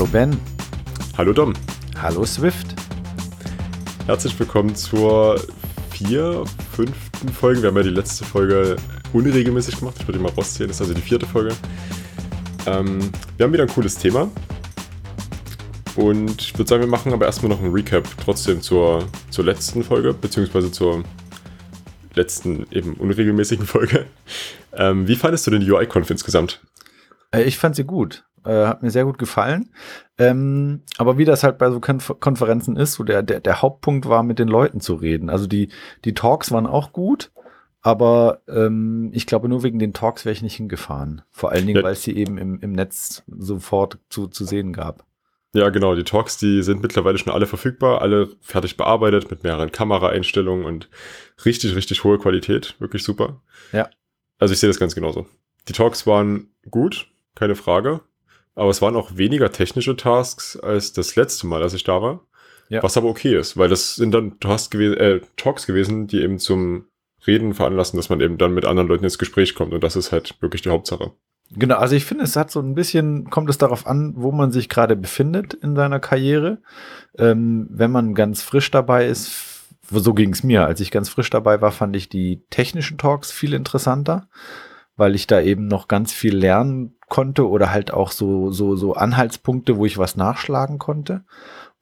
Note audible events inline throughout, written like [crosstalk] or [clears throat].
Hallo Ben. Hallo Dom. Hallo Swift. Herzlich willkommen zur vier, fünften Folge. Wir haben ja die letzte Folge unregelmäßig gemacht. Ich würde die mal rauszählen. Das ist also die vierte Folge. Ähm, wir haben wieder ein cooles Thema. Und ich würde sagen, wir machen aber erstmal noch ein Recap trotzdem zur, zur letzten Folge, beziehungsweise zur letzten eben unregelmäßigen [laughs] Folge. Ähm, wie fandest du denn die UI-Conf insgesamt? Äh, ich fand sie gut. Äh, hat mir sehr gut gefallen. Ähm, aber wie das halt bei so Konf Konferenzen ist, so der, der, der Hauptpunkt war, mit den Leuten zu reden. Also die, die Talks waren auch gut, aber ähm, ich glaube, nur wegen den Talks wäre ich nicht hingefahren. Vor allen Dingen, ja. weil es sie eben im, im Netz sofort zu, zu sehen gab. Ja, genau. Die Talks, die sind mittlerweile schon alle verfügbar, alle fertig bearbeitet mit mehreren Kameraeinstellungen und richtig, richtig hohe Qualität. Wirklich super. Ja. Also ich sehe das ganz genauso. Die Talks waren gut, keine Frage. Aber es waren auch weniger technische Tasks als das letzte Mal, als ich da war. Ja. Was aber okay ist, weil das sind dann Tasks gewesen, äh, Talks gewesen, die eben zum Reden veranlassen, dass man eben dann mit anderen Leuten ins Gespräch kommt. Und das ist halt wirklich die Hauptsache. Genau, also ich finde, es hat so ein bisschen, kommt es darauf an, wo man sich gerade befindet in seiner Karriere. Ähm, wenn man ganz frisch dabei ist, so ging es mir. Als ich ganz frisch dabei war, fand ich die technischen Talks viel interessanter, weil ich da eben noch ganz viel lernen konnte oder halt auch so, so, so Anhaltspunkte, wo ich was nachschlagen konnte.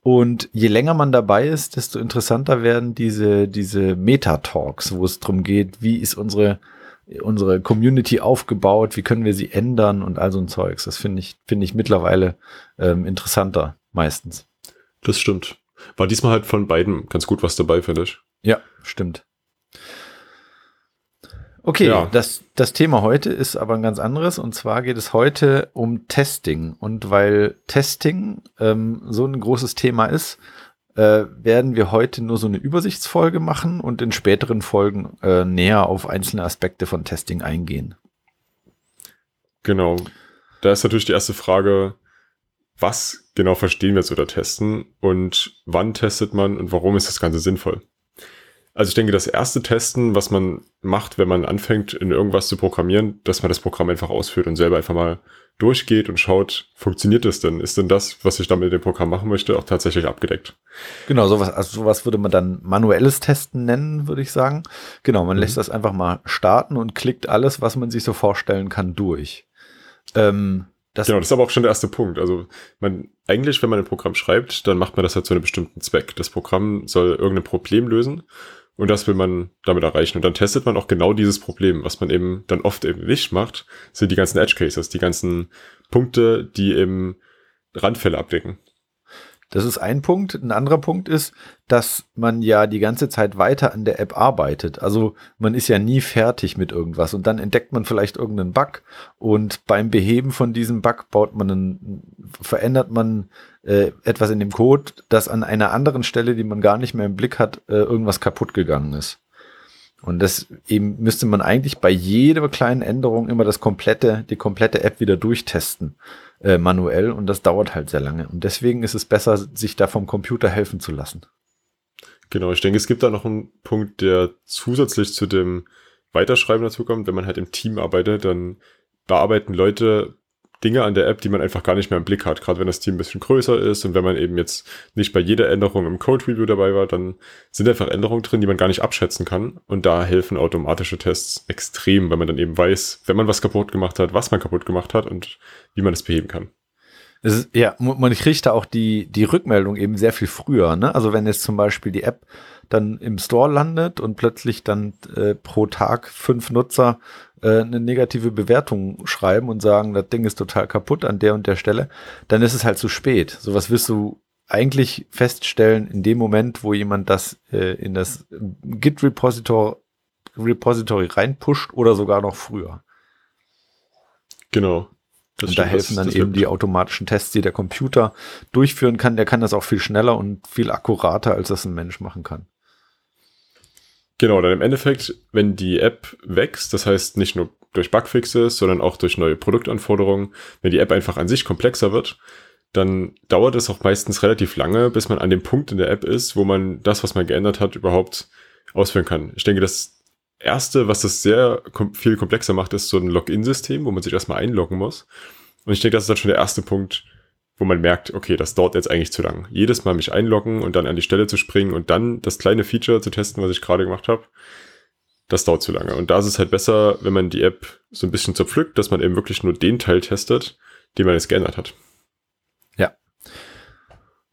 Und je länger man dabei ist, desto interessanter werden diese, diese Meta-Talks, wo es darum geht, wie ist unsere, unsere Community aufgebaut, wie können wir sie ändern und all so ein Zeugs. Das finde ich, finde ich mittlerweile ähm, interessanter meistens. Das stimmt. War diesmal halt von beiden ganz gut was dabei, finde ich. Ja, stimmt. Okay, ja. das, das Thema heute ist aber ein ganz anderes und zwar geht es heute um Testing. Und weil Testing ähm, so ein großes Thema ist, äh, werden wir heute nur so eine Übersichtsfolge machen und in späteren Folgen äh, näher auf einzelne Aspekte von Testing eingehen. Genau. Da ist natürlich die erste Frage, was genau verstehen wir jetzt unter Testen und wann testet man und warum ist das Ganze sinnvoll? Also ich denke, das erste Testen, was man macht, wenn man anfängt, in irgendwas zu programmieren, dass man das Programm einfach ausführt und selber einfach mal durchgeht und schaut, funktioniert das denn? Ist denn das, was ich damit in dem Programm machen möchte, auch tatsächlich abgedeckt? Genau, sowas, also sowas würde man dann manuelles Testen nennen, würde ich sagen. Genau, man mhm. lässt das einfach mal starten und klickt alles, was man sich so vorstellen kann, durch. Ähm, das genau, das ist aber auch schon der erste Punkt. Also man eigentlich, wenn man ein Programm schreibt, dann macht man das halt zu einem bestimmten Zweck. Das Programm soll irgendein Problem lösen und das will man damit erreichen. Und dann testet man auch genau dieses Problem. Was man eben dann oft eben nicht macht, sind die ganzen Edge Cases, die ganzen Punkte, die eben Randfälle abdecken. Das ist ein Punkt. Ein anderer Punkt ist, dass man ja die ganze Zeit weiter an der App arbeitet. Also man ist ja nie fertig mit irgendwas und dann entdeckt man vielleicht irgendeinen Bug und beim Beheben von diesem Bug baut man einen, verändert man äh, etwas in dem Code, das an einer anderen Stelle, die man gar nicht mehr im Blick hat, äh, irgendwas kaputt gegangen ist. Und das eben müsste man eigentlich bei jeder kleinen Änderung immer das komplette, die komplette App wieder durchtesten äh, manuell und das dauert halt sehr lange. Und deswegen ist es besser, sich da vom Computer helfen zu lassen. Genau, ich denke, es gibt da noch einen Punkt, der zusätzlich zu dem Weiterschreiben dazu kommt. Wenn man halt im Team arbeitet, dann bearbeiten Leute Dinge an der App, die man einfach gar nicht mehr im Blick hat. Gerade wenn das Team ein bisschen größer ist und wenn man eben jetzt nicht bei jeder Änderung im Code Review dabei war, dann sind einfach Änderungen drin, die man gar nicht abschätzen kann. Und da helfen automatische Tests extrem, weil man dann eben weiß, wenn man was kaputt gemacht hat, was man kaputt gemacht hat und wie man es beheben kann. Ist, ja, man kriegt da auch die, die Rückmeldung eben sehr viel früher. Ne? Also wenn jetzt zum Beispiel die App dann im Store landet und plötzlich dann äh, pro Tag fünf Nutzer äh, eine negative Bewertung schreiben und sagen, das Ding ist total kaputt an der und der Stelle, dann ist es halt zu spät. Sowas wirst du eigentlich feststellen in dem Moment, wo jemand das äh, in das Git-Repository Repository reinpusht oder sogar noch früher. Genau. Das und da helfen dann eben die automatischen Tests, die der Computer durchführen kann. Der kann das auch viel schneller und viel akkurater, als das ein Mensch machen kann. Genau, dann im Endeffekt, wenn die App wächst, das heißt nicht nur durch Bugfixes, sondern auch durch neue Produktanforderungen, wenn die App einfach an sich komplexer wird, dann dauert es auch meistens relativ lange, bis man an dem Punkt in der App ist, wo man das, was man geändert hat, überhaupt ausführen kann. Ich denke, das erste, was das sehr kom viel komplexer macht, ist so ein Login-System, wo man sich erstmal einloggen muss. Und ich denke, das ist dann schon der erste Punkt, wo man merkt, okay, das dauert jetzt eigentlich zu lang. Jedes Mal mich einloggen und dann an die Stelle zu springen und dann das kleine Feature zu testen, was ich gerade gemacht habe, das dauert zu lange. Und da ist es halt besser, wenn man die App so ein bisschen zerpflückt, dass man eben wirklich nur den Teil testet, den man jetzt geändert hat. Ja.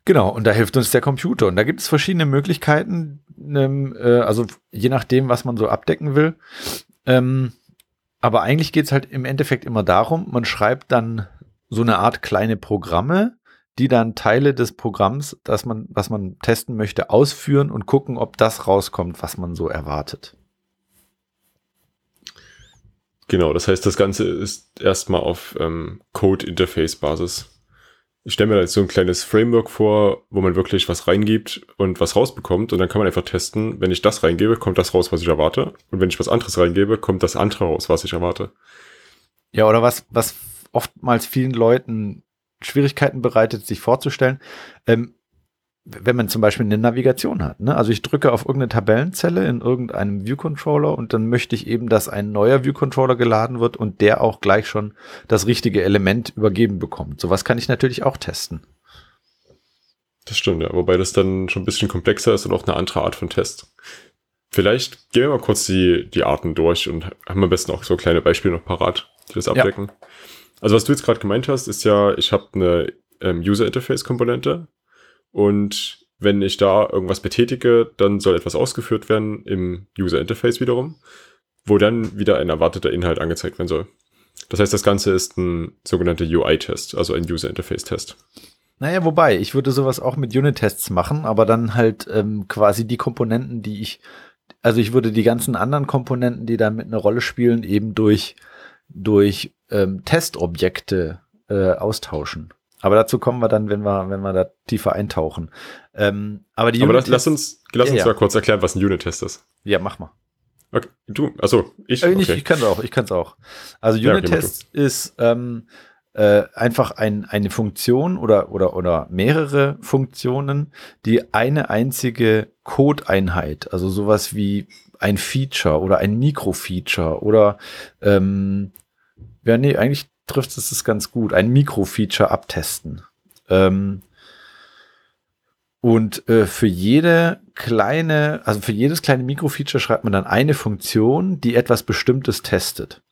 Genau, und da hilft uns der Computer. Und da gibt es verschiedene Möglichkeiten, ähm, äh, also je nachdem, was man so abdecken will. Ähm, aber eigentlich geht es halt im Endeffekt immer darum, man schreibt dann so eine Art kleine Programme, die dann Teile des Programms, das man, was man testen möchte, ausführen und gucken, ob das rauskommt, was man so erwartet. Genau, das heißt, das Ganze ist erstmal auf ähm, Code-Interface-Basis. Ich stelle mir da jetzt so ein kleines Framework vor, wo man wirklich was reingibt und was rausbekommt und dann kann man einfach testen, wenn ich das reingebe, kommt das raus, was ich erwarte und wenn ich was anderes reingebe, kommt das andere raus, was ich erwarte. Ja, oder was, was oftmals vielen Leuten Schwierigkeiten bereitet, sich vorzustellen. Ähm, wenn man zum Beispiel eine Navigation hat. Ne? Also ich drücke auf irgendeine Tabellenzelle in irgendeinem View-Controller und dann möchte ich eben, dass ein neuer View-Controller geladen wird und der auch gleich schon das richtige Element übergeben bekommt. Sowas kann ich natürlich auch testen. Das stimmt, ja. Wobei das dann schon ein bisschen komplexer ist und auch eine andere Art von Test. Vielleicht gehen wir mal kurz die, die Arten durch und haben am besten auch so kleine Beispiele noch parat, die das abdecken. Ja. Also was du jetzt gerade gemeint hast, ist ja, ich habe eine ähm, User-Interface-Komponente und wenn ich da irgendwas betätige, dann soll etwas ausgeführt werden im User-Interface wiederum, wo dann wieder ein erwarteter Inhalt angezeigt werden soll. Das heißt, das Ganze ist ein sogenannter UI-Test, also ein User-Interface-Test. Naja, wobei, ich würde sowas auch mit Unit-Tests machen, aber dann halt ähm, quasi die Komponenten, die ich, also ich würde die ganzen anderen Komponenten, die da mit eine Rolle spielen, eben durch durch ähm, Testobjekte äh, austauschen. Aber dazu kommen wir dann, wenn wir, wenn wir da tiefer eintauchen. Ähm, aber die aber das, lass uns, lass uns ja, mal kurz erklären, was ein Unit-Test ist. Ja, mach mal. Okay, du, also ich. Äh, okay. Ich, kann es auch, ich kann es auch. Also Unit-Test ja, okay, ist ähm, äh, einfach ein, eine Funktion oder, oder, oder mehrere Funktionen, die eine einzige Code-Einheit, also sowas wie ein Feature oder ein Mikrofeature oder ähm, ja, nee, eigentlich trifft es das ganz gut. Ein Mikrofeature abtesten. Ähm, und äh, für jede kleine, also für jedes kleine Mikrofeature schreibt man dann eine Funktion, die etwas Bestimmtes testet.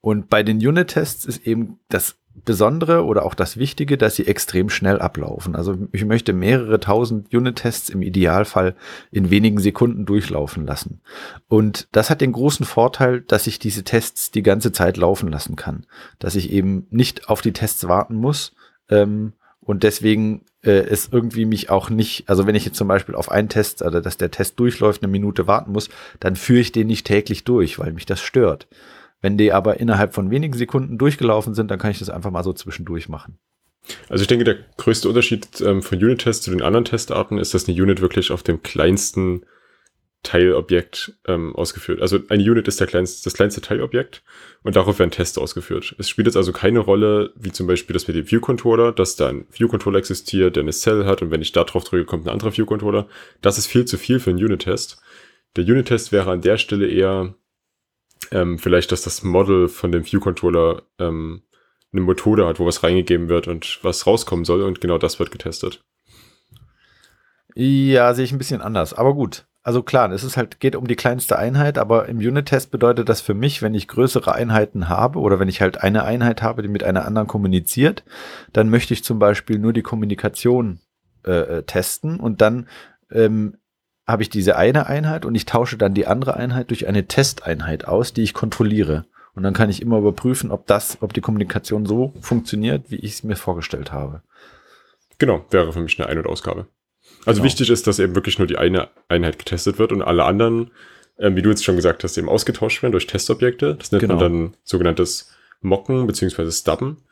Und bei den Unit-Tests ist eben das Besondere oder auch das Wichtige, dass sie extrem schnell ablaufen. Also ich möchte mehrere tausend Unit-Tests im Idealfall in wenigen Sekunden durchlaufen lassen. Und das hat den großen Vorteil, dass ich diese Tests die ganze Zeit laufen lassen kann. Dass ich eben nicht auf die Tests warten muss. Ähm, und deswegen äh, es irgendwie mich auch nicht, also wenn ich jetzt zum Beispiel auf einen Test, also dass der Test durchläuft, eine Minute warten muss, dann führe ich den nicht täglich durch, weil mich das stört. Wenn die aber innerhalb von wenigen Sekunden durchgelaufen sind, dann kann ich das einfach mal so zwischendurch machen. Also ich denke, der größte Unterschied ähm, von Unit-Tests zu den anderen Testarten ist, dass eine Unit wirklich auf dem kleinsten Teilobjekt ähm, ausgeführt. Also eine Unit ist der kleinste, das kleinste Teilobjekt und darauf werden Tests ausgeführt. Es spielt jetzt also keine Rolle, wie zum Beispiel das mit dem View-Controller, dass da ein View-Controller existiert, der eine Cell hat und wenn ich da drauf drücke, kommt ein anderer View-Controller. Das ist viel zu viel für einen Unit-Test. Der Unit-Test wäre an der Stelle eher ähm, vielleicht, dass das Model von dem View-Controller ähm, eine Methode hat, wo was reingegeben wird und was rauskommen soll und genau das wird getestet. Ja, sehe ich ein bisschen anders, aber gut. Also klar, es ist halt, geht um die kleinste Einheit, aber im Unit-Test bedeutet das für mich, wenn ich größere Einheiten habe oder wenn ich halt eine Einheit habe, die mit einer anderen kommuniziert, dann möchte ich zum Beispiel nur die Kommunikation äh, äh testen und dann ähm, habe ich diese eine Einheit und ich tausche dann die andere Einheit durch eine Testeinheit aus, die ich kontrolliere. Und dann kann ich immer überprüfen, ob das, ob die Kommunikation so funktioniert, wie ich es mir vorgestellt habe. Genau, wäre für mich eine Ein- und Ausgabe. Also genau. wichtig ist, dass eben wirklich nur die eine Einheit getestet wird und alle anderen, ähm, wie du jetzt schon gesagt hast, eben ausgetauscht werden durch Testobjekte. Das nennt genau. man dann sogenanntes Mocken bzw. Stubben.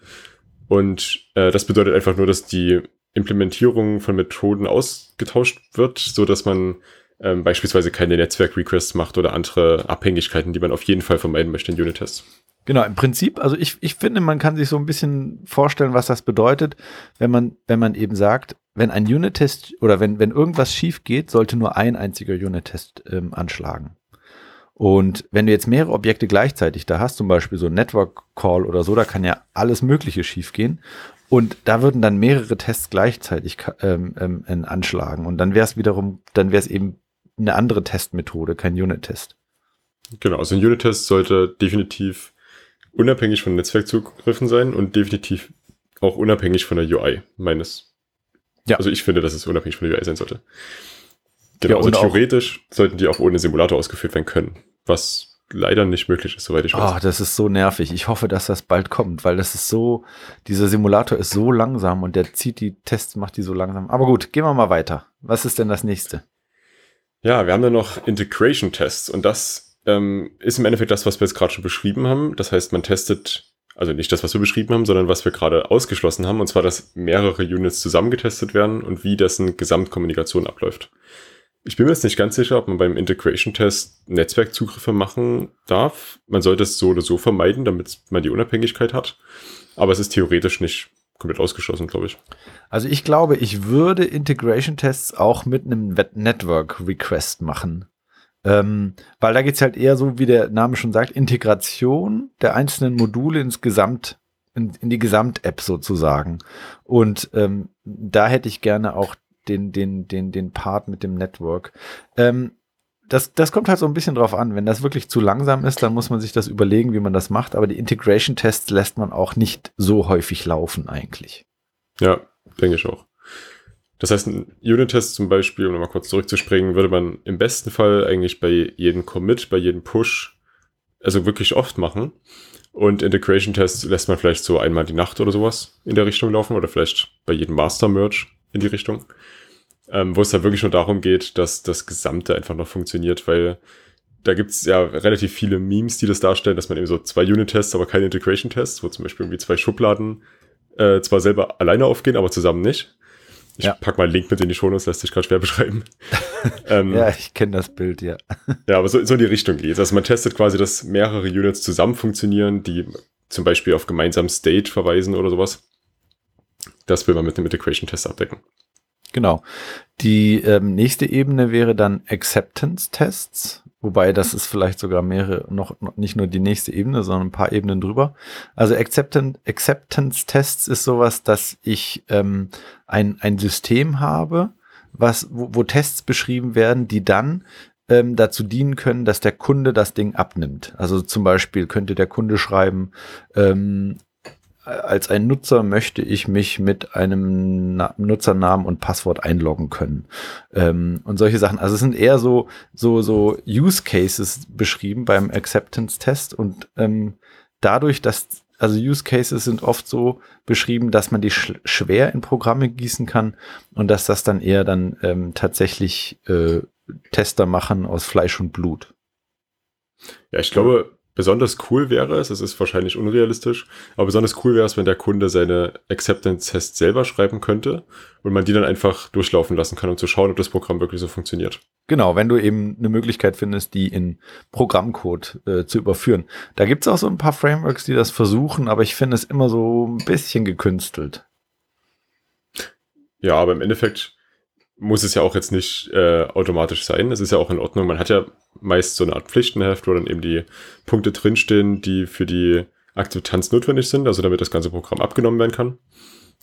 Und äh, das bedeutet einfach nur, dass die Implementierung von Methoden ausgetauscht wird, so dass man ähm, beispielsweise keine Netzwerk-Requests macht oder andere Abhängigkeiten, die man auf jeden Fall vermeiden möchte in Unit-Tests. Genau, im Prinzip, also ich, ich finde, man kann sich so ein bisschen vorstellen, was das bedeutet, wenn man, wenn man eben sagt, wenn ein Unit-Test oder wenn, wenn irgendwas schief geht, sollte nur ein einziger Unit-Test ähm, anschlagen. Und wenn du jetzt mehrere Objekte gleichzeitig da hast, zum Beispiel so ein Network Call oder so, da kann ja alles Mögliche schiefgehen. Und da würden dann mehrere Tests gleichzeitig ähm, ähm, anschlagen. Und dann wäre es wiederum, dann wäre es eben eine andere Testmethode, kein Unit-Test. Genau, also ein Unit-Test sollte definitiv unabhängig von Netzwerkzugriffen sein und definitiv auch unabhängig von der UI meines. Ja. Also ich finde, dass es unabhängig von der UI sein sollte. Genau, ja, also theoretisch sollten die auch ohne Simulator ausgeführt werden können, was leider nicht möglich ist, soweit ich weiß. Oh, das ist so nervig. Ich hoffe, dass das bald kommt, weil das ist so, dieser Simulator ist so langsam und der zieht die Tests, macht die so langsam. Aber gut, gehen wir mal weiter. Was ist denn das nächste? Ja, wir haben dann noch Integration-Tests und das ähm, ist im Endeffekt das, was wir jetzt gerade schon beschrieben haben. Das heißt, man testet, also nicht das, was wir beschrieben haben, sondern was wir gerade ausgeschlossen haben, und zwar, dass mehrere Units zusammengetestet werden und wie dessen Gesamtkommunikation abläuft. Ich bin mir jetzt nicht ganz sicher, ob man beim Integration-Test Netzwerkzugriffe machen darf. Man sollte es so oder so vermeiden, damit man die Unabhängigkeit hat. Aber es ist theoretisch nicht komplett ausgeschlossen, glaube ich. Also ich glaube, ich würde Integration-Tests auch mit einem Network-Request machen. Ähm, weil da geht es halt eher so, wie der Name schon sagt, Integration der einzelnen Module ins Gesamt, in, in die Gesamt-App sozusagen. Und ähm, da hätte ich gerne auch den, den, den, den Part mit dem Network. Ähm, das, das kommt halt so ein bisschen drauf an. Wenn das wirklich zu langsam ist, dann muss man sich das überlegen, wie man das macht. Aber die Integration-Tests lässt man auch nicht so häufig laufen eigentlich. Ja, denke ich auch. Das heißt, ein Unit-Test zum Beispiel, um nochmal kurz zurückzuspringen, würde man im besten Fall eigentlich bei jedem Commit, bei jedem Push, also wirklich oft machen. Und Integration-Tests lässt man vielleicht so einmal die Nacht oder sowas in der Richtung laufen oder vielleicht bei jedem Master-Merge in die Richtung ähm, wo es da wirklich nur darum geht, dass das Gesamte einfach noch funktioniert, weil da gibt's ja relativ viele Memes, die das darstellen, dass man eben so zwei Unit-Tests, aber keine Integration-Tests, wo zum Beispiel irgendwie zwei Schubladen äh, zwar selber alleine aufgehen, aber zusammen nicht. Ich ja. pack mal einen Link mit in die Shownotes, lässt sich gerade schwer beschreiben. [laughs] ähm, ja, ich kenne das Bild, ja. ja, aber so, so in die Richtung geht Also man testet quasi, dass mehrere Units zusammen funktionieren, die zum Beispiel auf gemeinsamen State verweisen oder sowas. Das will man mit einem Integration-Test abdecken. Genau. Die ähm, nächste Ebene wäre dann Acceptance-Tests, wobei das ist vielleicht sogar mehrere, noch, noch nicht nur die nächste Ebene, sondern ein paar Ebenen drüber. Also Acceptance-Tests ist sowas, dass ich ähm, ein, ein System habe, was, wo, wo Tests beschrieben werden, die dann ähm, dazu dienen können, dass der Kunde das Ding abnimmt. Also zum Beispiel könnte der Kunde schreiben, ähm, als ein Nutzer möchte ich mich mit einem Na Nutzernamen und Passwort einloggen können. Ähm, und solche Sachen. Also es sind eher so, so, so Use Cases beschrieben beim Acceptance Test und ähm, dadurch, dass also Use Cases sind oft so beschrieben, dass man die sch schwer in Programme gießen kann und dass das dann eher dann ähm, tatsächlich äh, Tester machen aus Fleisch und Blut. Ja, ich glaube, besonders cool wäre es, es ist wahrscheinlich unrealistisch, aber besonders cool wäre es, wenn der Kunde seine Acceptance-Tests selber schreiben könnte und man die dann einfach durchlaufen lassen kann, um zu schauen, ob das Programm wirklich so funktioniert. Genau, wenn du eben eine Möglichkeit findest, die in Programmcode äh, zu überführen. Da gibt's auch so ein paar Frameworks, die das versuchen, aber ich finde es immer so ein bisschen gekünstelt. Ja, aber im Endeffekt muss es ja auch jetzt nicht äh, automatisch sein. Es ist ja auch in Ordnung. Man hat ja meist so eine Art Pflichtenheft, wo dann eben die Punkte drinstehen, die für die Akzeptanz notwendig sind, also damit das ganze Programm abgenommen werden kann.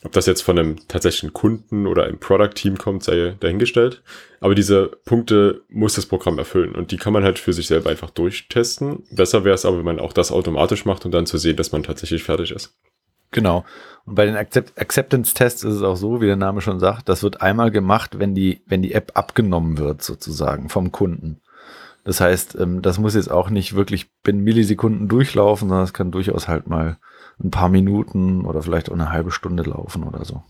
Ob das jetzt von einem tatsächlichen Kunden oder einem Product-Team kommt, sei dahingestellt. Aber diese Punkte muss das Programm erfüllen und die kann man halt für sich selber einfach durchtesten. Besser wäre es aber, wenn man auch das automatisch macht und dann zu sehen, dass man tatsächlich fertig ist. Genau. Und bei den Accept Acceptance-Tests ist es auch so, wie der Name schon sagt, das wird einmal gemacht, wenn die, wenn die App abgenommen wird, sozusagen, vom Kunden. Das heißt, ähm, das muss jetzt auch nicht wirklich binnen Millisekunden durchlaufen, sondern es kann durchaus halt mal ein paar Minuten oder vielleicht auch eine halbe Stunde laufen oder so.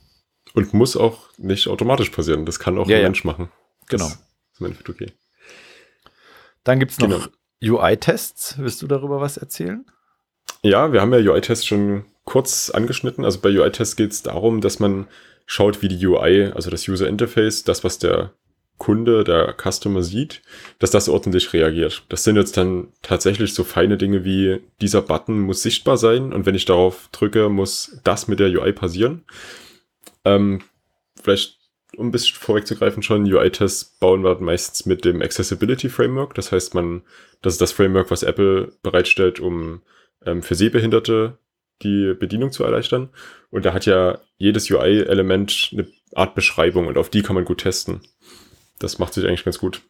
Und muss auch nicht automatisch passieren. Das kann auch ja, ein ja. Mensch machen. Genau. Das ist im Endeffekt okay. Dann gibt's noch genau. UI-Tests. Willst du darüber was erzählen? Ja, wir haben ja UI-Tests schon kurz angeschnitten. Also bei UI-Tests geht es darum, dass man schaut, wie die UI, also das User Interface, das, was der Kunde, der Customer sieht, dass das ordentlich reagiert. Das sind jetzt dann tatsächlich so feine Dinge wie dieser Button muss sichtbar sein und wenn ich darauf drücke, muss das mit der UI passieren. Ähm, vielleicht um ein bisschen vorwegzugreifen schon, UI-Tests bauen wir meistens mit dem Accessibility Framework. Das heißt, man, das ist das Framework, was Apple bereitstellt, um ähm, für Sehbehinderte die Bedienung zu erleichtern. Und da hat ja jedes UI-Element eine Art Beschreibung und auf die kann man gut testen. Das macht sich eigentlich ganz gut.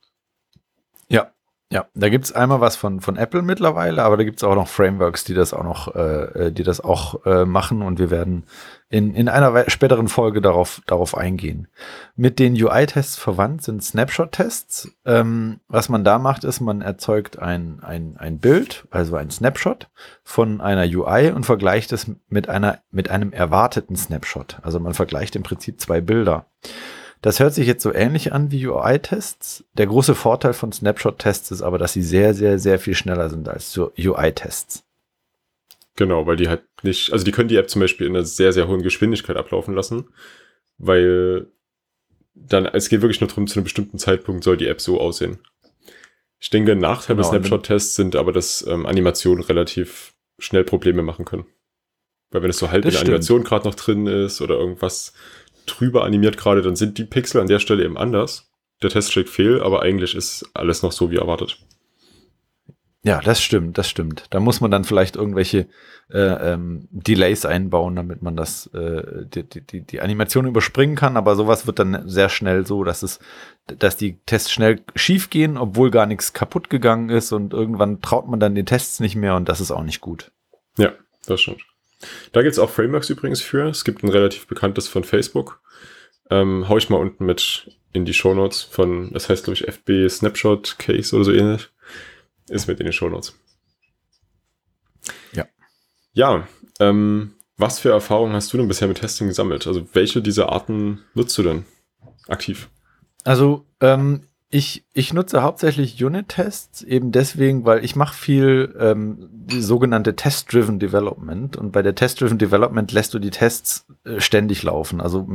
Ja, ja, da gibt es einmal was von, von Apple mittlerweile, aber da gibt es auch noch Frameworks, die das auch noch, äh, die das auch äh, machen und wir werden in, in einer späteren Folge darauf, darauf eingehen. Mit den UI-Tests verwandt sind Snapshot-Tests. Ähm, was man da macht, ist, man erzeugt ein, ein, ein Bild, also ein Snapshot von einer UI und vergleicht es mit einer, mit einem erwarteten Snapshot. Also man vergleicht im Prinzip zwei Bilder. Das hört sich jetzt so ähnlich an wie UI-Tests. Der große Vorteil von Snapshot-Tests ist aber, dass sie sehr, sehr, sehr viel schneller sind als UI-Tests. Genau, weil die halt nicht, also die können die App zum Beispiel in einer sehr, sehr hohen Geschwindigkeit ablaufen lassen, weil dann, es geht wirklich nur darum, zu einem bestimmten Zeitpunkt soll die App so aussehen. Ich denke, Nachteil genau, bei Snapshot-Tests sind aber, dass ähm, Animationen relativ schnell Probleme machen können. Weil wenn es so halb in der Animation gerade noch drin ist oder irgendwas drüber animiert gerade, dann sind die Pixel an der Stelle eben anders. Der Test schlägt fehl, aber eigentlich ist alles noch so wie erwartet. Ja, das stimmt, das stimmt. Da muss man dann vielleicht irgendwelche äh, ähm, Delays einbauen, damit man das äh, die, die, die Animation überspringen kann. Aber sowas wird dann sehr schnell so, dass es, dass die Tests schnell schief gehen, obwohl gar nichts kaputt gegangen ist und irgendwann traut man dann den Tests nicht mehr und das ist auch nicht gut. Ja, das stimmt. Da gibt es auch Frameworks übrigens für. Es gibt ein relativ bekanntes von Facebook. Ähm, hau ich mal unten mit in die Show Notes von, das heißt glaube ich FB Snapshot Case oder so ähnlich. Ist mit in den Show Notes. Ja. Ja, ähm, was für Erfahrungen hast du denn bisher mit Testing gesammelt? Also welche dieser Arten nutzt du denn aktiv? Also ähm, ich, ich nutze hauptsächlich Unit-Tests, eben deswegen, weil ich mache viel ähm, die sogenannte Test-Driven Development und bei der Test-Driven Development lässt du die Tests äh, ständig laufen, also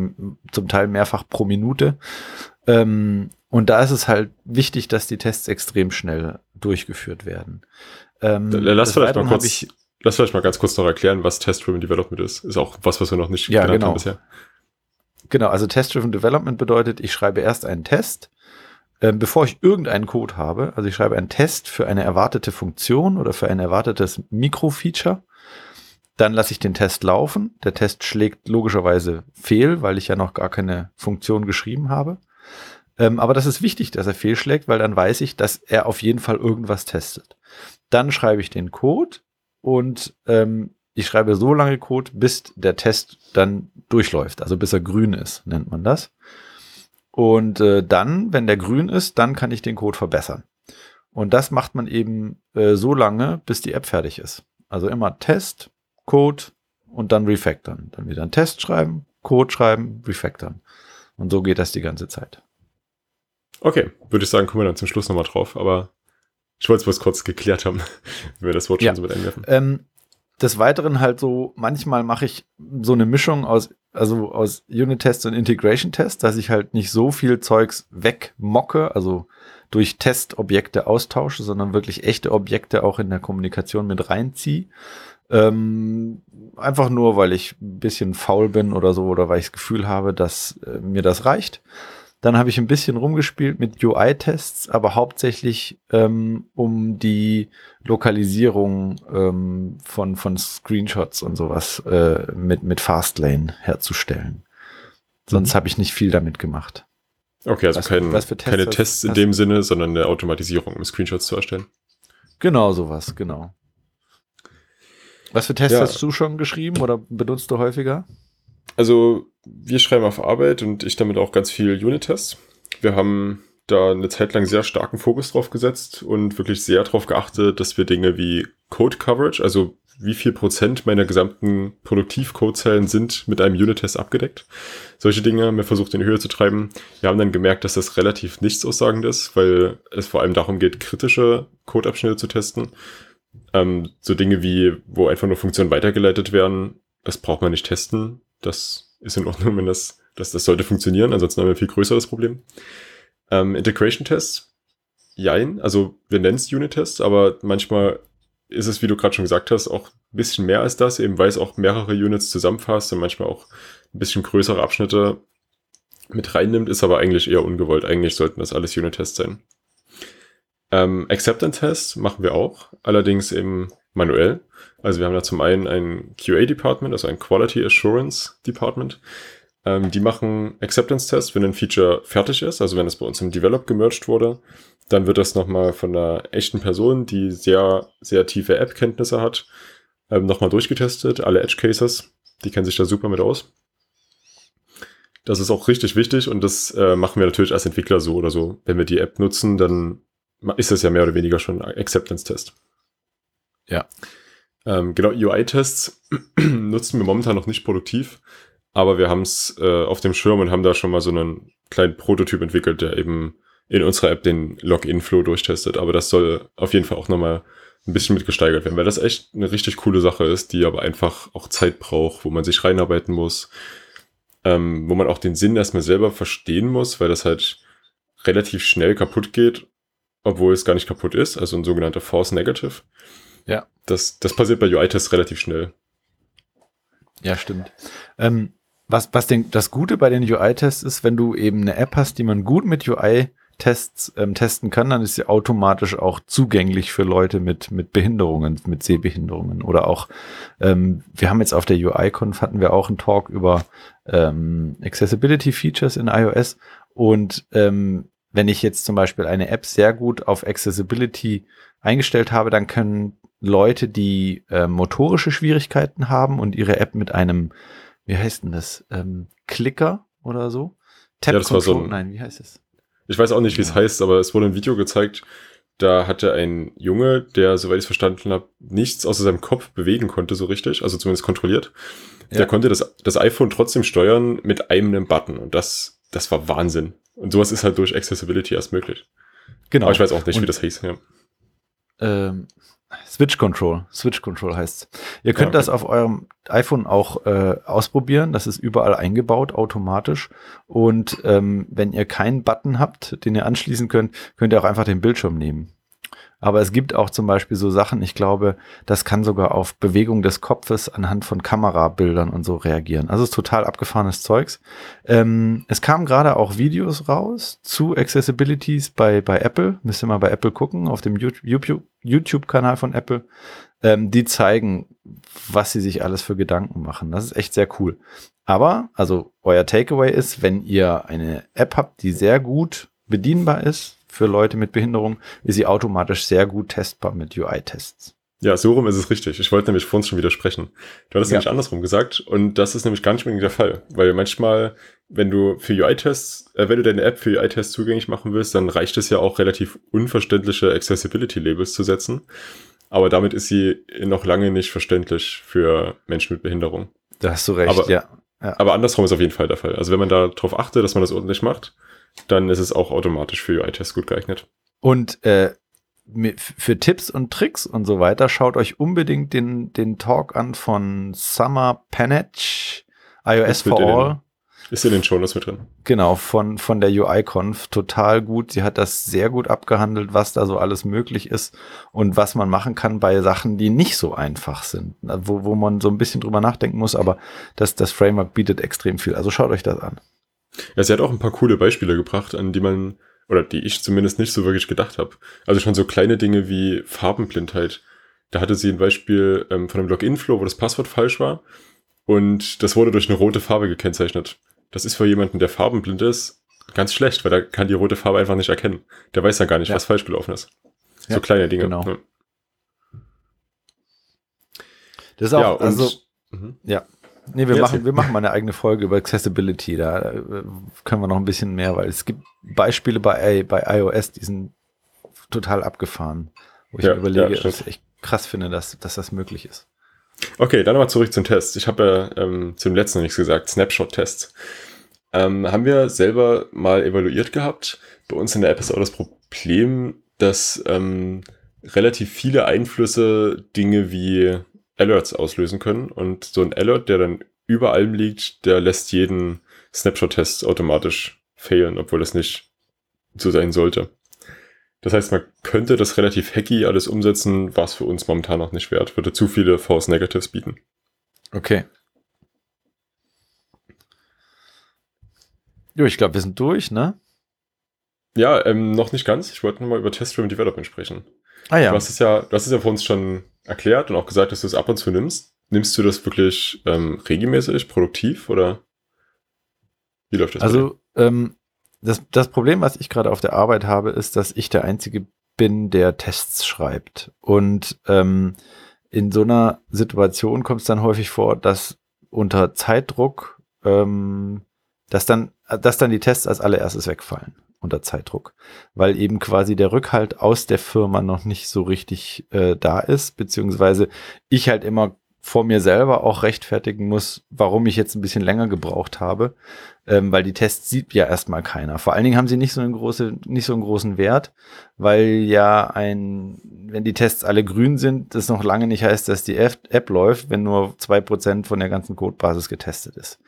zum Teil mehrfach pro Minute. Ähm, und da ist es halt wichtig, dass die Tests extrem schnell durchgeführt werden. Ähm, lass, vielleicht mal kurz, ich, lass vielleicht mal ganz kurz noch erklären, was Test-Driven Development ist. Ist auch was, was wir noch nicht ja, genannt genau. haben bisher. Genau, also Test-Driven Development bedeutet, ich schreibe erst einen Test, ähm, bevor ich irgendeinen Code habe, also ich schreibe einen Test für eine erwartete Funktion oder für ein erwartetes Mikrofeature, dann lasse ich den Test laufen. Der Test schlägt logischerweise fehl, weil ich ja noch gar keine Funktion geschrieben habe. Ähm, aber das ist wichtig, dass er fehlschlägt, weil dann weiß ich, dass er auf jeden Fall irgendwas testet. Dann schreibe ich den Code und ähm, ich schreibe so lange Code, bis der Test dann durchläuft, also bis er grün ist, nennt man das. Und äh, dann, wenn der grün ist, dann kann ich den Code verbessern. Und das macht man eben äh, so lange, bis die App fertig ist. Also immer Test, Code und dann refactoren. Dann wieder einen Test schreiben, Code schreiben, refactoren. Und so geht das die ganze Zeit. Okay, würde ich sagen, kommen wir dann zum Schluss nochmal drauf, aber ich wollte es bloß kurz geklärt haben, [laughs] wenn wir das Wort ja. schon so mit einwerfen. Ähm, des Weiteren halt so, manchmal mache ich so eine Mischung aus, also aus Unit-Tests und Integration-Tests, dass ich halt nicht so viel Zeugs wegmocke, also durch Testobjekte austausche, sondern wirklich echte Objekte auch in der Kommunikation mit reinziehe. Ähm, einfach nur, weil ich ein bisschen faul bin oder so, oder weil ich das Gefühl habe, dass äh, mir das reicht. Dann habe ich ein bisschen rumgespielt mit UI-Tests, aber hauptsächlich ähm, um die Lokalisierung ähm, von, von Screenshots und sowas äh, mit, mit Fastlane herzustellen. Sonst mhm. habe ich nicht viel damit gemacht. Okay, also was, kein, was Tests keine Tests in dem Sinne, sondern eine Automatisierung, um Screenshots zu erstellen. Genau, sowas, genau. Was für Tests ja. hast du schon geschrieben oder benutzt du häufiger? Also wir schreiben auf Arbeit und ich damit auch ganz viel Unit-Tests. Wir haben da eine Zeit lang sehr starken Fokus drauf gesetzt und wirklich sehr darauf geachtet, dass wir Dinge wie Code Coverage, also wie viel Prozent meiner gesamten Produktivcodezeilen sind mit einem Unit-Test abgedeckt. Solche Dinge haben wir versucht in die Höhe zu treiben. Wir haben dann gemerkt, dass das relativ nichtssaussagend ist, weil es vor allem darum geht, kritische Codeabschnitte zu testen. Ähm, so Dinge wie, wo einfach nur Funktionen weitergeleitet werden, das braucht man nicht testen. Das ist in Ordnung, wenn das, das, das sollte funktionieren, ansonsten haben wir ein viel größeres Problem. Ähm, Integration-Tests, jein, also wir nennen es Unit-Tests, aber manchmal ist es, wie du gerade schon gesagt hast, auch ein bisschen mehr als das, eben weil es auch mehrere Units zusammenfasst und manchmal auch ein bisschen größere Abschnitte. mit reinnimmt, ist aber eigentlich eher ungewollt. Eigentlich sollten das alles Unit-Tests sein. Ähm, Acceptance-Tests machen wir auch, allerdings eben manuell. Also wir haben da zum einen ein QA-Department, also ein Quality Assurance Department. Ähm, die machen Acceptance-Tests, wenn ein Feature fertig ist, also wenn es bei uns im Develop gemerged wurde. Dann wird das nochmal von einer echten Person, die sehr, sehr tiefe App-Kenntnisse hat, ähm, nochmal durchgetestet, alle Edge-Cases. Die kennen sich da super mit aus. Das ist auch richtig wichtig und das äh, machen wir natürlich als Entwickler so oder so. Wenn wir die App nutzen, dann ist das ja mehr oder weniger schon ein Acceptance-Test. Ja. Ähm, genau, UI-Tests [clears throat] nutzen wir momentan noch nicht produktiv, aber wir haben es äh, auf dem Schirm und haben da schon mal so einen kleinen Prototyp entwickelt, der eben in unserer App den Login-Flow durchtestet. Aber das soll auf jeden Fall auch nochmal ein bisschen mitgesteigert werden, weil das echt eine richtig coole Sache ist, die aber einfach auch Zeit braucht, wo man sich reinarbeiten muss, ähm, wo man auch den Sinn erstmal selber verstehen muss, weil das halt relativ schnell kaputt geht, obwohl es gar nicht kaputt ist, also ein sogenannter Force Negative. Ja. Das, das passiert bei UI-Tests relativ schnell. Ja, stimmt. Ähm, was, was den, das Gute bei den UI-Tests ist, wenn du eben eine App hast, die man gut mit UI Tests ähm, testen kann, dann ist sie automatisch auch zugänglich für Leute mit, mit Behinderungen, mit Sehbehinderungen. Oder auch, ähm, wir haben jetzt auf der UI-Conf hatten wir auch einen Talk über ähm, Accessibility Features in iOS. Und ähm, wenn ich jetzt zum Beispiel eine App sehr gut auf Accessibility eingestellt habe, dann können Leute, die äh, motorische Schwierigkeiten haben und ihre App mit einem, wie heißt denn das, ähm, Clicker oder so? Tap ja, das Control, war so ein, nein, wie heißt es? Ich weiß auch nicht, wie es heißt, aber es wurde ein Video gezeigt, da hatte ein Junge, der, soweit ich es verstanden habe, nichts außer seinem Kopf bewegen konnte, so richtig, also zumindest kontrolliert. Ja. Der konnte das, das iPhone trotzdem steuern mit einem Button und das, das war Wahnsinn. Und sowas ist halt durch Accessibility erst möglich. Genau. Aber ich weiß auch nicht, und, wie das hieß. Ja. Ähm, Switch Control. Switch Control heißt Ihr könnt ja, okay. das auf eurem iPhone auch äh, ausprobieren. Das ist überall eingebaut, automatisch. Und ähm, wenn ihr keinen Button habt, den ihr anschließen könnt, könnt ihr auch einfach den Bildschirm nehmen. Aber es gibt auch zum Beispiel so Sachen, ich glaube, das kann sogar auf Bewegung des Kopfes anhand von Kamerabildern und so reagieren. Also es ist total abgefahrenes Zeugs. Ähm, es kamen gerade auch Videos raus zu Accessibilities bei, bei Apple. Müsst ihr mal bei Apple gucken, auf dem YouTube-Kanal von Apple. Ähm, die zeigen, was sie sich alles für Gedanken machen. Das ist echt sehr cool. Aber, also euer Takeaway ist, wenn ihr eine App habt, die sehr gut bedienbar ist, für Leute mit Behinderung, ist sie automatisch sehr gut testbar mit UI-Tests. Ja, so rum ist es richtig. Ich wollte nämlich vor uns schon widersprechen. Du hattest ja. nämlich andersrum gesagt und das ist nämlich gar nicht unbedingt der Fall, weil manchmal, wenn du für UI-Tests, äh, wenn du deine App für UI-Tests zugänglich machen willst, dann reicht es ja auch relativ unverständliche Accessibility-Labels zu setzen. Aber damit ist sie noch lange nicht verständlich für Menschen mit Behinderung. Da hast du recht, aber, ja. ja. Aber andersrum ist auf jeden Fall der Fall. Also wenn man darauf achtet, dass man das ordentlich macht, dann ist es auch automatisch für UI-Tests gut geeignet. Und äh, für Tipps und Tricks und so weiter, schaut euch unbedingt den, den Talk an von Summer Panetch, iOS for All. ist in den Shownotes mit drin. Genau, von, von der UI-Conf. Total gut. Sie hat das sehr gut abgehandelt, was da so alles möglich ist und was man machen kann bei Sachen, die nicht so einfach sind, wo, wo man so ein bisschen drüber nachdenken muss, aber das, das Framework bietet extrem viel. Also schaut euch das an. Ja, sie hat auch ein paar coole Beispiele gebracht, an die man, oder die ich zumindest nicht so wirklich gedacht habe. Also schon so kleine Dinge wie Farbenblindheit. Da hatte sie ein Beispiel ähm, von einem Login-Flow, wo das Passwort falsch war. Und das wurde durch eine rote Farbe gekennzeichnet. Das ist für jemanden, der farbenblind ist, ganz schlecht, weil er kann die rote Farbe einfach nicht erkennen. Der weiß ja gar nicht, ja. was falsch gelaufen ist. So ja, kleine Dinge. Genau. Ja. Das ist auch, ja, und, also, mhm. ja, Nee, wir machen, wir machen mal eine eigene Folge über Accessibility. Da äh, können wir noch ein bisschen mehr, weil es gibt Beispiele bei, bei iOS, die sind total abgefahren. Wo ich ja, mir überlege, ja, dass ich echt krass finde, dass, dass das möglich ist. Okay, dann nochmal zurück zum Test. Ich habe ja ähm, zum letzten noch nichts gesagt, Snapshot-Tests. Ähm, haben wir selber mal evaluiert gehabt. Bei uns in der App ist auch das Problem, dass ähm, relativ viele Einflüsse Dinge wie Alerts auslösen können. Und so ein Alert, der dann über allem liegt, der lässt jeden Snapshot-Test automatisch failen, obwohl das nicht so sein sollte. Das heißt, man könnte das relativ hacky alles umsetzen, was für uns momentan noch nicht wert. Würde zu viele False Negatives bieten. Okay. Jo, ich glaube, wir sind durch, ne? Ja, ähm, noch nicht ganz. Ich wollte nochmal über Test-Driven Development sprechen. Ah ja. Du hast es ja, du hast es ja vor uns schon erklärt und auch gesagt, dass du es ab und zu nimmst. Nimmst du das wirklich ähm, regelmäßig, produktiv oder wie läuft das? Also ähm, das, das Problem, was ich gerade auf der Arbeit habe, ist, dass ich der Einzige bin, der Tests schreibt. Und ähm, in so einer Situation kommt es dann häufig vor, dass unter Zeitdruck, ähm, dass dann, dass dann die Tests als allererstes wegfallen unter Zeitdruck, weil eben quasi der Rückhalt aus der Firma noch nicht so richtig äh, da ist, beziehungsweise ich halt immer vor mir selber auch rechtfertigen muss, warum ich jetzt ein bisschen länger gebraucht habe, ähm, weil die Tests sieht ja erstmal keiner. Vor allen Dingen haben sie nicht so einen große, nicht so einen großen Wert, weil ja ein, wenn die Tests alle grün sind, das noch lange nicht heißt, dass die App läuft, wenn nur zwei Prozent von der ganzen Codebasis getestet ist.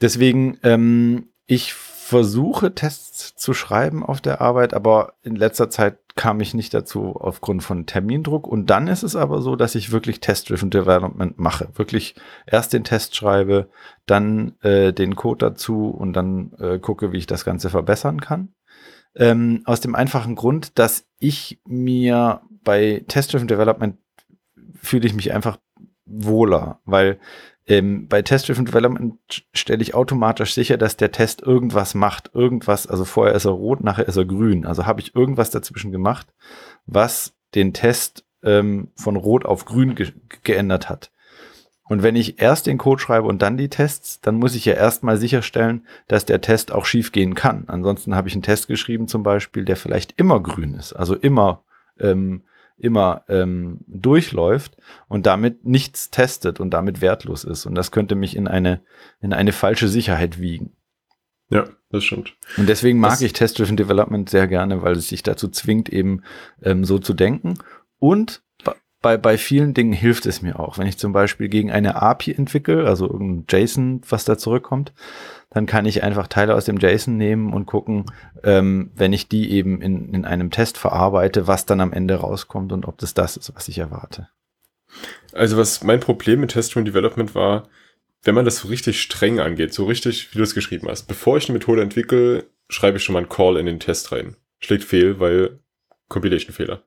Deswegen, ähm, ich versuche Tests zu schreiben auf der Arbeit, aber in letzter Zeit kam ich nicht dazu aufgrund von Termindruck. Und dann ist es aber so, dass ich wirklich Test-Driven Development mache. Wirklich erst den Test schreibe, dann äh, den Code dazu und dann äh, gucke, wie ich das Ganze verbessern kann. Ähm, aus dem einfachen Grund, dass ich mir bei Test-Driven Development fühle ich mich einfach wohler, weil ähm, bei Test-Driven Development stelle ich automatisch sicher, dass der Test irgendwas macht. Irgendwas, also vorher ist er rot, nachher ist er grün. Also habe ich irgendwas dazwischen gemacht, was den Test ähm, von rot auf grün ge geändert hat. Und wenn ich erst den Code schreibe und dann die Tests, dann muss ich ja erstmal sicherstellen, dass der Test auch schief gehen kann. Ansonsten habe ich einen Test geschrieben zum Beispiel, der vielleicht immer grün ist, also immer ähm, immer ähm, durchläuft und damit nichts testet und damit wertlos ist. Und das könnte mich in eine, in eine falsche Sicherheit wiegen. Ja, das stimmt. Und deswegen mag das ich Test-Driven Development sehr gerne, weil es sich dazu zwingt, eben ähm, so zu denken. Und bei, bei vielen Dingen hilft es mir auch. Wenn ich zum Beispiel gegen eine API entwickle, also irgendein JSON, was da zurückkommt, dann kann ich einfach Teile aus dem JSON nehmen und gucken, ähm, wenn ich die eben in, in einem Test verarbeite, was dann am Ende rauskommt und ob das das ist, was ich erwarte. Also was mein Problem mit Test-Driven Development war, wenn man das so richtig streng angeht, so richtig, wie du es geschrieben hast, bevor ich eine Methode entwickle, schreibe ich schon mal einen Call in den Test rein. Schlägt fehl, weil Compilation-Fehler.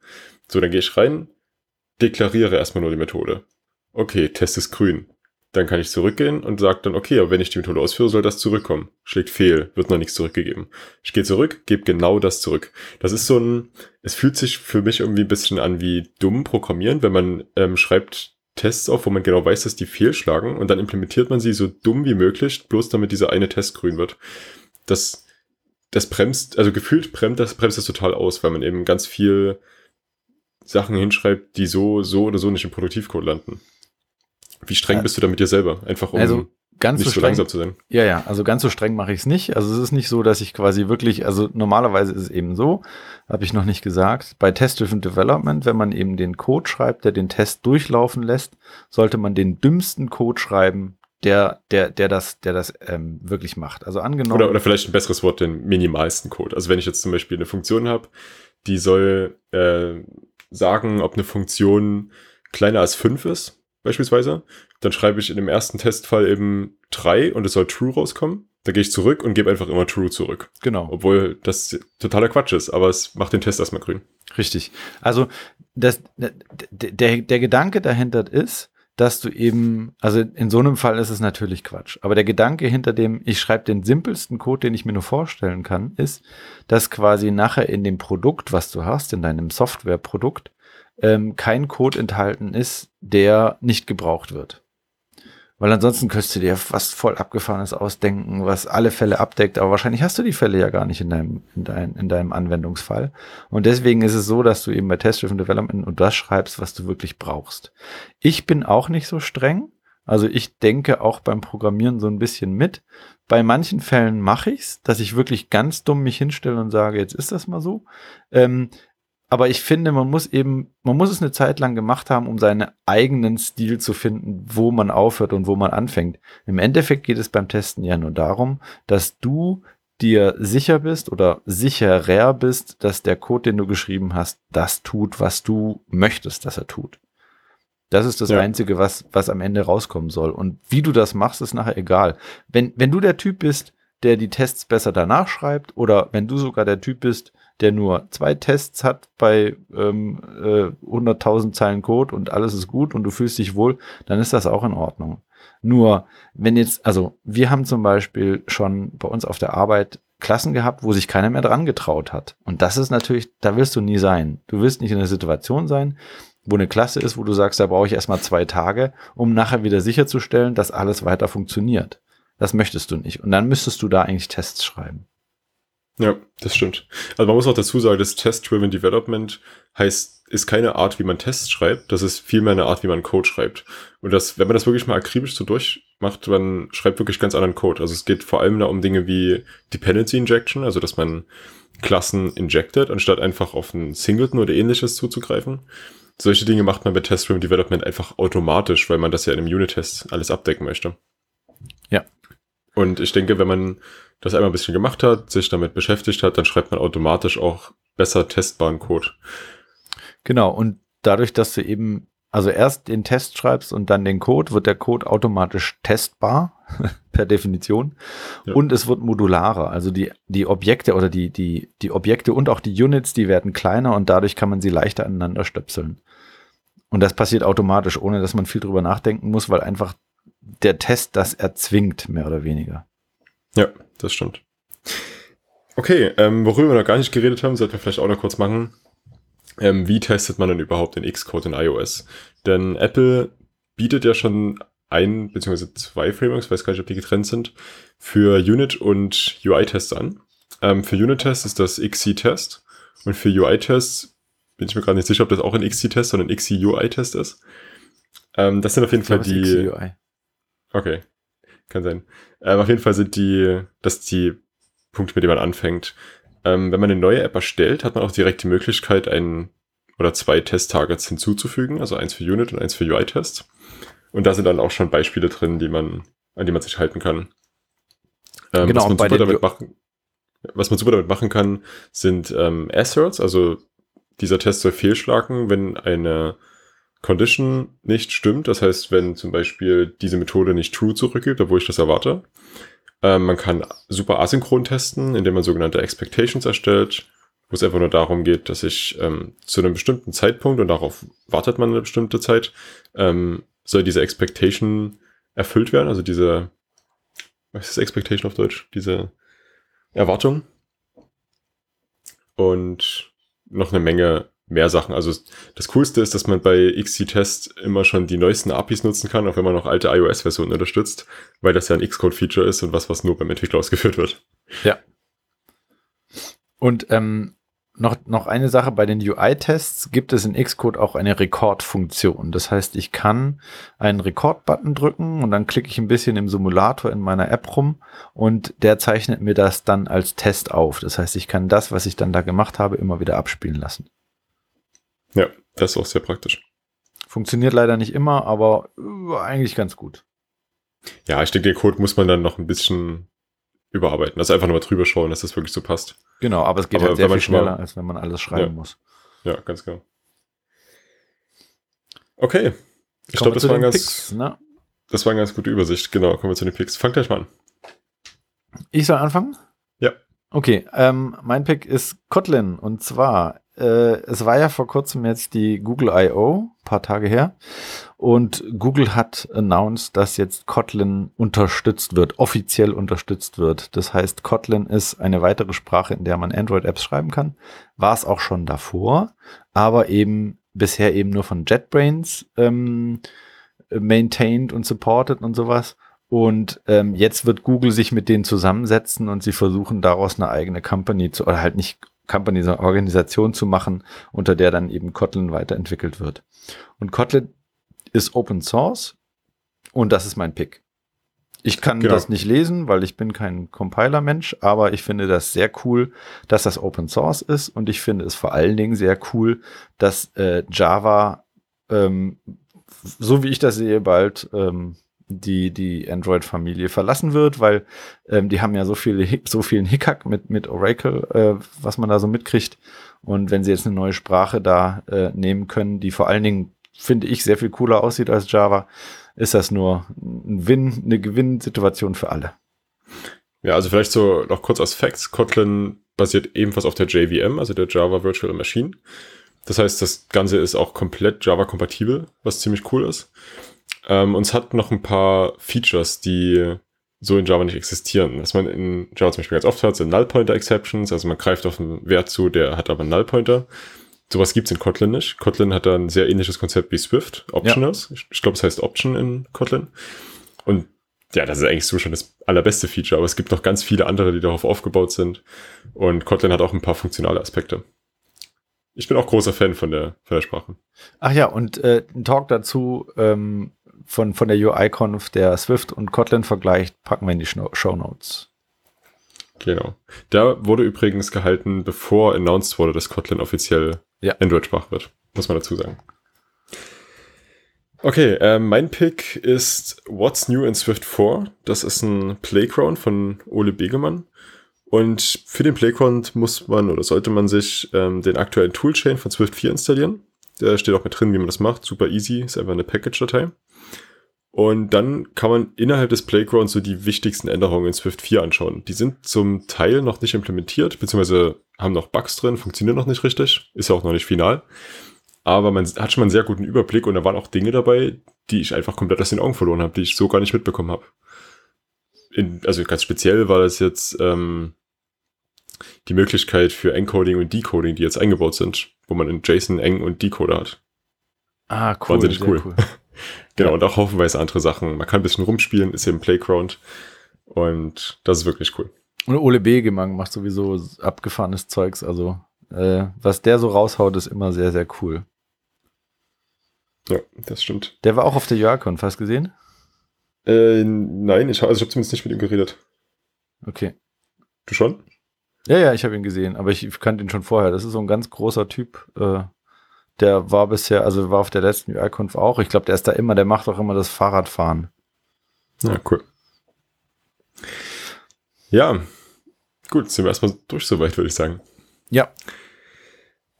So, dann gehe ich rein, deklariere erstmal nur die Methode. Okay, Test ist grün. Dann kann ich zurückgehen und sage dann, okay, aber wenn ich die Methode ausführe, soll das zurückkommen. Schlägt fehl, wird noch nichts zurückgegeben. Ich gehe zurück, gebe genau das zurück. Das ist so ein, es fühlt sich für mich irgendwie ein bisschen an wie dumm programmieren, wenn man ähm, schreibt Tests auf, wo man genau weiß, dass die fehlschlagen und dann implementiert man sie so dumm wie möglich, bloß damit dieser eine Test grün wird. Das, das bremst, also gefühlt bremst das, bremst das total aus, weil man eben ganz viel Sachen hinschreibt, die so, so oder so nicht im Produktivcode landen. Wie streng bist du da mit dir selber? Einfach um also ganz nicht so, so streng, langsam zu sein. Ja, ja, also ganz so streng mache ich es nicht. Also es ist nicht so, dass ich quasi wirklich, also normalerweise ist es eben so, habe ich noch nicht gesagt, bei Test-Driven Development, wenn man eben den Code schreibt, der den Test durchlaufen lässt, sollte man den dümmsten Code schreiben, der, der, der das, der das ähm, wirklich macht. Also angenommen. Oder, oder vielleicht ein besseres Wort, den minimalsten Code. Also wenn ich jetzt zum Beispiel eine Funktion habe, die soll äh, sagen, ob eine Funktion kleiner als fünf ist, beispielsweise, dann schreibe ich in dem ersten Testfall eben drei und es soll true rauskommen. Da gehe ich zurück und gebe einfach immer true zurück. Genau. Obwohl das totaler Quatsch ist, aber es macht den Test erstmal grün. Richtig. Also das, der, der Gedanke dahinter ist, dass du eben, also in so einem Fall ist es natürlich Quatsch, aber der Gedanke hinter dem, ich schreibe den simpelsten Code, den ich mir nur vorstellen kann, ist, dass quasi nachher in dem Produkt, was du hast, in deinem Softwareprodukt, ähm, kein Code enthalten ist, der nicht gebraucht wird. Weil ansonsten könntest du dir was voll abgefahrenes ausdenken, was alle Fälle abdeckt, aber wahrscheinlich hast du die Fälle ja gar nicht in deinem, in, dein, in deinem Anwendungsfall. Und deswegen ist es so, dass du eben bei Test-Driven Development und das schreibst, was du wirklich brauchst. Ich bin auch nicht so streng. Also ich denke auch beim Programmieren so ein bisschen mit. Bei manchen Fällen mache ich's, dass ich wirklich ganz dumm mich hinstelle und sage, jetzt ist das mal so. Ähm, aber ich finde, man muss eben, man muss es eine Zeit lang gemacht haben, um seinen eigenen Stil zu finden, wo man aufhört und wo man anfängt. Im Endeffekt geht es beim Testen ja nur darum, dass du dir sicher bist oder sicherer bist, dass der Code, den du geschrieben hast, das tut, was du möchtest, dass er tut. Das ist das ja. Einzige, was, was am Ende rauskommen soll. Und wie du das machst, ist nachher egal. Wenn, wenn du der Typ bist, der die Tests besser danach schreibt oder wenn du sogar der Typ bist, der nur zwei Tests hat bei ähm, äh, 100.000 Zeilen Code und alles ist gut und du fühlst dich wohl, dann ist das auch in Ordnung. Nur, wenn jetzt, also wir haben zum Beispiel schon bei uns auf der Arbeit Klassen gehabt, wo sich keiner mehr dran getraut hat. Und das ist natürlich, da willst du nie sein. Du willst nicht in einer Situation sein, wo eine Klasse ist, wo du sagst, da brauche ich erstmal zwei Tage, um nachher wieder sicherzustellen, dass alles weiter funktioniert. Das möchtest du nicht. Und dann müsstest du da eigentlich Tests schreiben. Ja, das stimmt. Also man muss auch dazu sagen, das Test-Driven Development heißt, ist keine Art, wie man Tests schreibt, das ist vielmehr eine Art, wie man Code schreibt. Und das, wenn man das wirklich mal akribisch so durchmacht, man schreibt wirklich ganz anderen Code. Also es geht vor allem da um Dinge wie Dependency Injection, also dass man Klassen injected, anstatt einfach auf einen Singleton oder ähnliches zuzugreifen. Solche Dinge macht man bei Test-Driven Development einfach automatisch, weil man das ja in einem Unit-Test alles abdecken möchte. Ja. Und ich denke, wenn man das einmal ein bisschen gemacht hat, sich damit beschäftigt hat, dann schreibt man automatisch auch besser testbaren Code. Genau, und dadurch, dass du eben, also erst den Test schreibst und dann den Code, wird der Code automatisch testbar, [laughs] per Definition. Ja. Und es wird modularer. Also die, die Objekte oder die, die, die Objekte und auch die Units, die werden kleiner und dadurch kann man sie leichter aneinander stöpseln. Und das passiert automatisch, ohne dass man viel drüber nachdenken muss, weil einfach der Test das erzwingt, mehr oder weniger. Ja, das stimmt. Okay, ähm, worüber wir noch gar nicht geredet haben, sollten wir vielleicht auch noch kurz machen. Ähm, wie testet man denn überhaupt den Xcode in iOS? Denn Apple bietet ja schon ein bzw. zwei Frameworks, weiß gar nicht, ob die getrennt sind, für Unit- und UI-Tests an. Ähm, für Unit-Tests ist das XC-Test und für UI-Tests bin ich mir gerade nicht sicher, ob das auch ein XC-Test, sondern ein XC-UI-Test ist. Ähm, das sind auf jeden Fall die. XC-UI. Okay, kann sein. Ähm, auf jeden Fall sind die, das die Punkte, mit denen man anfängt. Ähm, wenn man eine neue App erstellt, hat man auch direkt die Möglichkeit, ein oder zwei Test-Targets hinzuzufügen, also eins für Unit und eins für UI-Tests. Und da sind dann auch schon Beispiele drin, die man, an die man sich halten kann. Ähm, genau, was, man super damit machen, was man super damit machen kann, sind ähm, Asserts, also dieser Test soll fehlschlagen, wenn eine Condition nicht stimmt. Das heißt, wenn zum Beispiel diese Methode nicht true zurückgibt, obwohl ich das erwarte. Ähm, man kann super asynchron testen, indem man sogenannte Expectations erstellt, wo es einfach nur darum geht, dass ich ähm, zu einem bestimmten Zeitpunkt, und darauf wartet man eine bestimmte Zeit, ähm, soll diese Expectation erfüllt werden, also diese, was ist Expectation auf Deutsch? Diese Erwartung. Und noch eine Menge mehr Sachen. Also das Coolste ist, dass man bei XC-Test immer schon die neuesten APIs nutzen kann, auch wenn man noch alte iOS-Versionen unterstützt, weil das ja ein Xcode-Feature ist und was, was nur beim Entwickler ausgeführt wird. Ja. Und ähm, noch, noch eine Sache, bei den UI-Tests gibt es in Xcode auch eine Rekordfunktion. Das heißt, ich kann einen Rekord-Button drücken und dann klicke ich ein bisschen im Simulator in meiner App rum und der zeichnet mir das dann als Test auf. Das heißt, ich kann das, was ich dann da gemacht habe, immer wieder abspielen lassen. Ja, das ist auch sehr praktisch. Funktioniert leider nicht immer, aber äh, eigentlich ganz gut. Ja, ich denke, den Code muss man dann noch ein bisschen überarbeiten. Also einfach nur mal drüber schauen, dass das wirklich so passt. Genau, aber es geht aber halt sehr viel schneller, mal, als wenn man alles schreiben ja, muss. Ja, ganz genau. Okay. Ich glaube, das war ganz, Picks, ne? das war eine ganz gute Übersicht. Genau, kommen wir zu den Picks. Fang gleich mal an. Ich soll anfangen? Ja. Okay, ähm, mein Pick ist Kotlin und zwar äh, es war ja vor kurzem jetzt die Google I.O., paar Tage her. Und Google hat announced, dass jetzt Kotlin unterstützt wird, offiziell unterstützt wird. Das heißt, Kotlin ist eine weitere Sprache, in der man Android-Apps schreiben kann. War es auch schon davor, aber eben bisher eben nur von JetBrains ähm, maintained und supported und sowas. Und ähm, jetzt wird Google sich mit denen zusammensetzen und sie versuchen daraus eine eigene Company zu, oder halt nicht Company, so eine Organisation zu machen, unter der dann eben Kotlin weiterentwickelt wird. Und Kotlin ist Open Source und das ist mein Pick. Ich kann genau. das nicht lesen, weil ich bin kein Compiler-Mensch, aber ich finde das sehr cool, dass das Open Source ist und ich finde es vor allen Dingen sehr cool, dass äh, Java, ähm, so wie ich das sehe, bald ähm, die die Android-Familie verlassen wird, weil ähm, die haben ja so viele so vielen Hickhack mit mit Oracle, äh, was man da so mitkriegt. Und wenn sie jetzt eine neue Sprache da äh, nehmen können, die vor allen Dingen finde ich sehr viel cooler aussieht als Java, ist das nur ein Win, eine Gewinnsituation für alle. Ja, also vielleicht so noch kurz als Facts. Kotlin basiert ebenfalls auf der JVM, also der Java Virtual Machine. Das heißt, das Ganze ist auch komplett Java-kompatibel, was ziemlich cool ist. Ähm, und es hat noch ein paar Features, die so in Java nicht existieren. Was man in Java zum Beispiel ganz oft hat, sind Null-Pointer-Exceptions. Also man greift auf einen Wert zu, der hat aber einen Null-Pointer. Sowas gibt's in Kotlin nicht. Kotlin hat da ein sehr ähnliches Konzept wie Swift, Optionals. Ja. Ich, ich glaube, es heißt Option in Kotlin. Und ja, das ist eigentlich so schon das allerbeste Feature, aber es gibt noch ganz viele andere, die darauf aufgebaut sind. Und Kotlin hat auch ein paar funktionale Aspekte. Ich bin auch großer Fan von der, von der Sprache. Ach ja, und äh, ein Talk dazu ähm, von, von der UI-Conf, der Swift und Kotlin vergleicht, packen wir in die Show Notes. Genau. Der wurde übrigens gehalten, bevor announced wurde, dass Kotlin offiziell ja. Android-Sprache wird. Muss man dazu sagen. Okay, äh, mein Pick ist What's New in Swift 4. Das ist ein Playground von Ole Begemann. Und für den Playground muss man oder sollte man sich ähm, den aktuellen Toolchain von Swift 4 installieren. Da steht auch mit drin, wie man das macht. Super easy, ist einfach eine Package-Datei. Und dann kann man innerhalb des Playgrounds so die wichtigsten Änderungen in Swift 4 anschauen. Die sind zum Teil noch nicht implementiert, beziehungsweise haben noch Bugs drin, funktionieren noch nicht richtig, ist ja auch noch nicht final. Aber man hat schon mal einen sehr guten Überblick und da waren auch Dinge dabei, die ich einfach komplett aus den Augen verloren habe, die ich so gar nicht mitbekommen habe. Also ganz speziell war das jetzt ähm, die Möglichkeit für Encoding und Decoding, die jetzt eingebaut sind, wo man in JSON Eng und Decoder hat. Ah, cool. Wahnsinnig cool. cool. [laughs] genau, ja. und auch haufenweise andere Sachen. Man kann ein bisschen rumspielen, ist hier im Playground. Und das ist wirklich cool. Und Ole Begemann macht sowieso abgefahrenes Zeugs. Also, äh, was der so raushaut, ist immer sehr, sehr cool. Ja, das stimmt. Der war auch auf der JoaCon, fast gesehen? Äh, nein, ich, also ich habe zumindest nicht mit ihm geredet. Okay. Du schon? Ja, ja, ich habe ihn gesehen, aber ich kannte ihn schon vorher. Das ist so ein ganz großer Typ. Äh, der war bisher, also war auf der letzten UI-Conf auch. Ich glaube, der ist da immer, der macht auch immer das Fahrradfahren. Ja, cool. Ja, gut, sind wir erstmal durch soweit, würde ich sagen. Ja.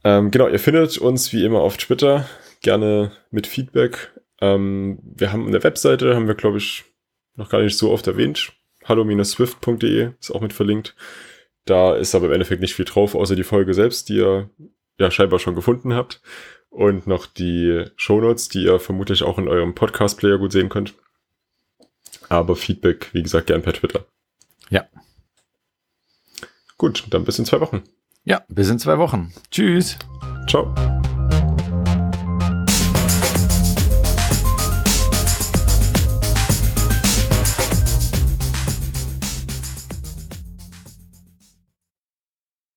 Ähm, genau, ihr findet uns wie immer auf Twitter gerne mit Feedback. Ähm, wir haben eine Webseite, haben wir, glaube ich, noch gar nicht so oft erwähnt. hallo-swift.de ist auch mit verlinkt. Da ist aber im Endeffekt nicht viel drauf, außer die Folge selbst, die ihr ja scheinbar schon gefunden habt. Und noch die Shownotes, die ihr vermutlich auch in eurem Podcast-Player gut sehen könnt. Aber Feedback, wie gesagt, gern per Twitter. Ja. Gut, dann bis in zwei Wochen. Ja, bis in zwei Wochen. Tschüss. Ciao.